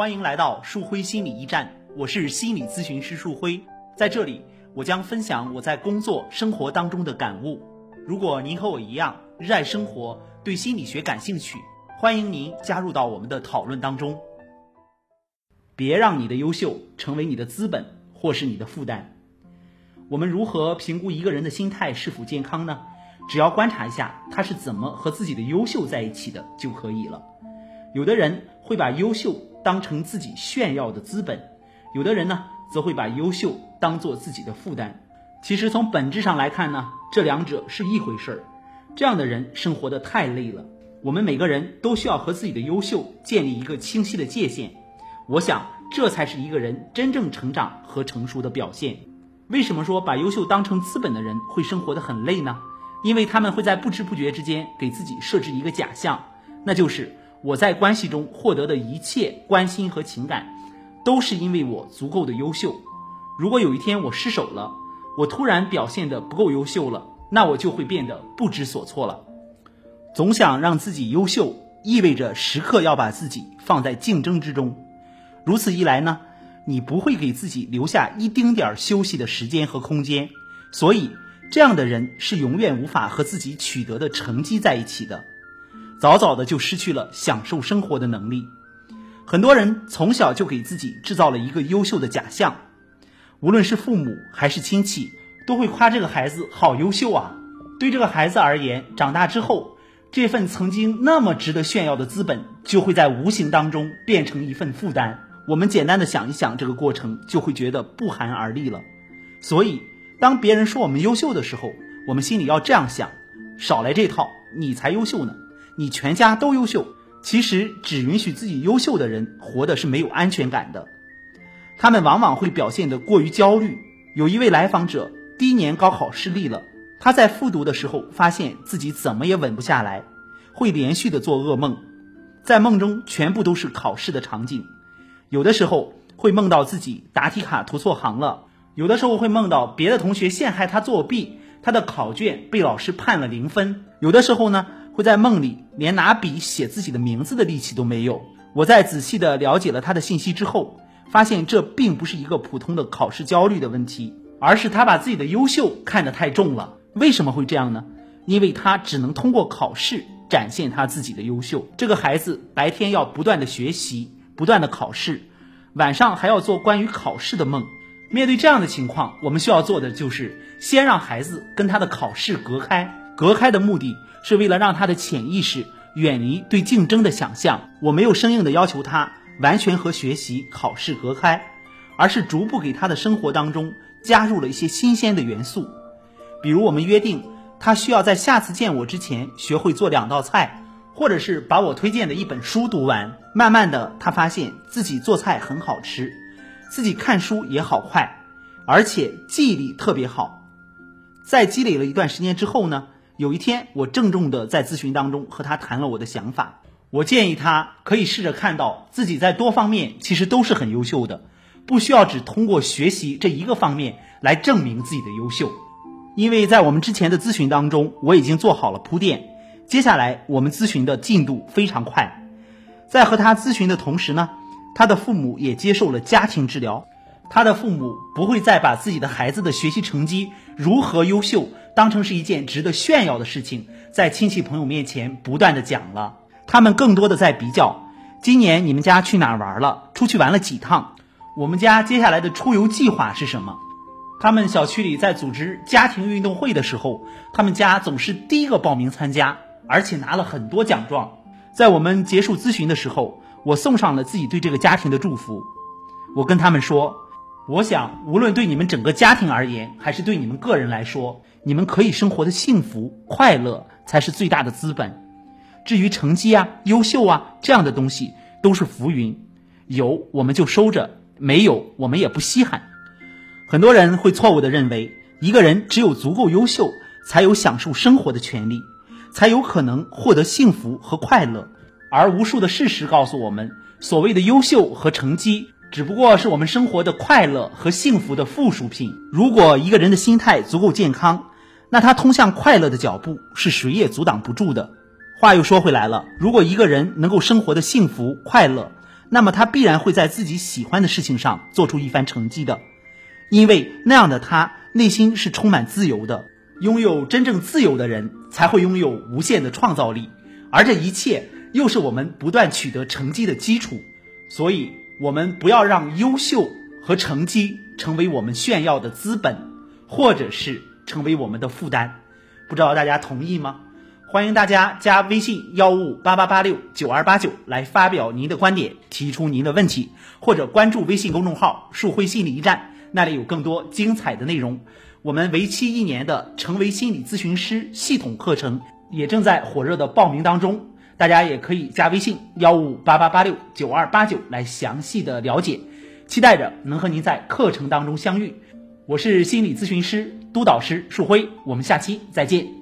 欢迎来到树辉心理驿站，我是心理咨询师树辉，在这里我将分享我在工作生活当中的感悟。如果您和我一样热爱生活，对心理学感兴趣，欢迎您加入到我们的讨论当中。别让你的优秀成为你的资本或是你的负担。我们如何评估一个人的心态是否健康呢？只要观察一下他是怎么和自己的优秀在一起的就可以了。有的人会把优秀当成自己炫耀的资本，有的人呢则会把优秀当做自己的负担。其实从本质上来看呢，这两者是一回事儿。这样的人生活的太累了。我们每个人都需要和自己的优秀建立一个清晰的界限。我想，这才是一个人真正成长和成熟的表现。为什么说把优秀当成资本的人会生活的很累呢？因为他们会在不知不觉之间给自己设置一个假象，那就是我在关系中获得的一切关心和情感，都是因为我足够的优秀。如果有一天我失手了，我突然表现的不够优秀了，那我就会变得不知所措了。总想让自己优秀，意味着时刻要把自己放在竞争之中。如此一来呢，你不会给自己留下一丁点儿休息的时间和空间，所以。这样的人是永远无法和自己取得的成绩在一起的，早早的就失去了享受生活的能力。很多人从小就给自己制造了一个优秀的假象，无论是父母还是亲戚，都会夸这个孩子好优秀啊。对这个孩子而言，长大之后，这份曾经那么值得炫耀的资本，就会在无形当中变成一份负担。我们简单的想一想这个过程，就会觉得不寒而栗了。所以。当别人说我们优秀的时候，我们心里要这样想：少来这套，你才优秀呢！你全家都优秀。其实，只允许自己优秀的人，活的是没有安全感的。他们往往会表现得过于焦虑。有一位来访者，第一年高考失利了。他在复读的时候，发现自己怎么也稳不下来，会连续的做噩梦，在梦中全部都是考试的场景。有的时候会梦到自己答题卡涂错行了。有的时候会梦到别的同学陷害他作弊，他的考卷被老师判了零分。有的时候呢，会在梦里连拿笔写自己的名字的力气都没有。我在仔细的了解了他的信息之后，发现这并不是一个普通的考试焦虑的问题，而是他把自己的优秀看得太重了。为什么会这样呢？因为他只能通过考试展现他自己的优秀。这个孩子白天要不断的学习，不断的考试，晚上还要做关于考试的梦。面对这样的情况，我们需要做的就是先让孩子跟他的考试隔开。隔开的目的是为了让他的潜意识远离对竞争的想象。我没有生硬的要求他完全和学习、考试隔开，而是逐步给他的生活当中加入了一些新鲜的元素。比如，我们约定他需要在下次见我之前学会做两道菜，或者是把我推荐的一本书读完。慢慢的，他发现自己做菜很好吃。自己看书也好快，而且记忆力特别好。在积累了一段时间之后呢，有一天我郑重的在咨询当中和他谈了我的想法。我建议他可以试着看到自己在多方面其实都是很优秀的，不需要只通过学习这一个方面来证明自己的优秀。因为在我们之前的咨询当中，我已经做好了铺垫，接下来我们咨询的进度非常快。在和他咨询的同时呢。他的父母也接受了家庭治疗，他的父母不会再把自己的孩子的学习成绩如何优秀当成是一件值得炫耀的事情，在亲戚朋友面前不断的讲了。他们更多的在比较，今年你们家去哪玩了？出去玩了几趟？我们家接下来的出游计划是什么？他们小区里在组织家庭运动会的时候，他们家总是第一个报名参加，而且拿了很多奖状。在我们结束咨询的时候。我送上了自己对这个家庭的祝福，我跟他们说，我想无论对你们整个家庭而言，还是对你们个人来说，你们可以生活的幸福快乐才是最大的资本。至于成绩啊、优秀啊这样的东西，都是浮云，有我们就收着，没有我们也不稀罕。很多人会错误的认为，一个人只有足够优秀，才有享受生活的权利，才有可能获得幸福和快乐。而无数的事实告诉我们，所谓的优秀和成绩，只不过是我们生活的快乐和幸福的附属品。如果一个人的心态足够健康，那他通向快乐的脚步是谁也阻挡不住的。话又说回来了，如果一个人能够生活的幸福快乐，那么他必然会在自己喜欢的事情上做出一番成绩的，因为那样的他内心是充满自由的。拥有真正自由的人，才会拥有无限的创造力，而这一切又是我们不断取得成绩的基础。所以，我们不要让优秀和成绩成为我们炫耀的资本，或者是成为我们的负担。不知道大家同意吗？欢迎大家加微信幺五五八八八六九二八九来发表您的观点，提出您的问题，或者关注微信公众号“树辉心理驿站”，那里有更多精彩的内容。我们为期一年的成为心理咨询师系统课程也正在火热的报名当中，大家也可以加微信幺五八八八六九二八九来详细的了解。期待着能和您在课程当中相遇。我是心理咨询师督导师树辉，我们下期再见。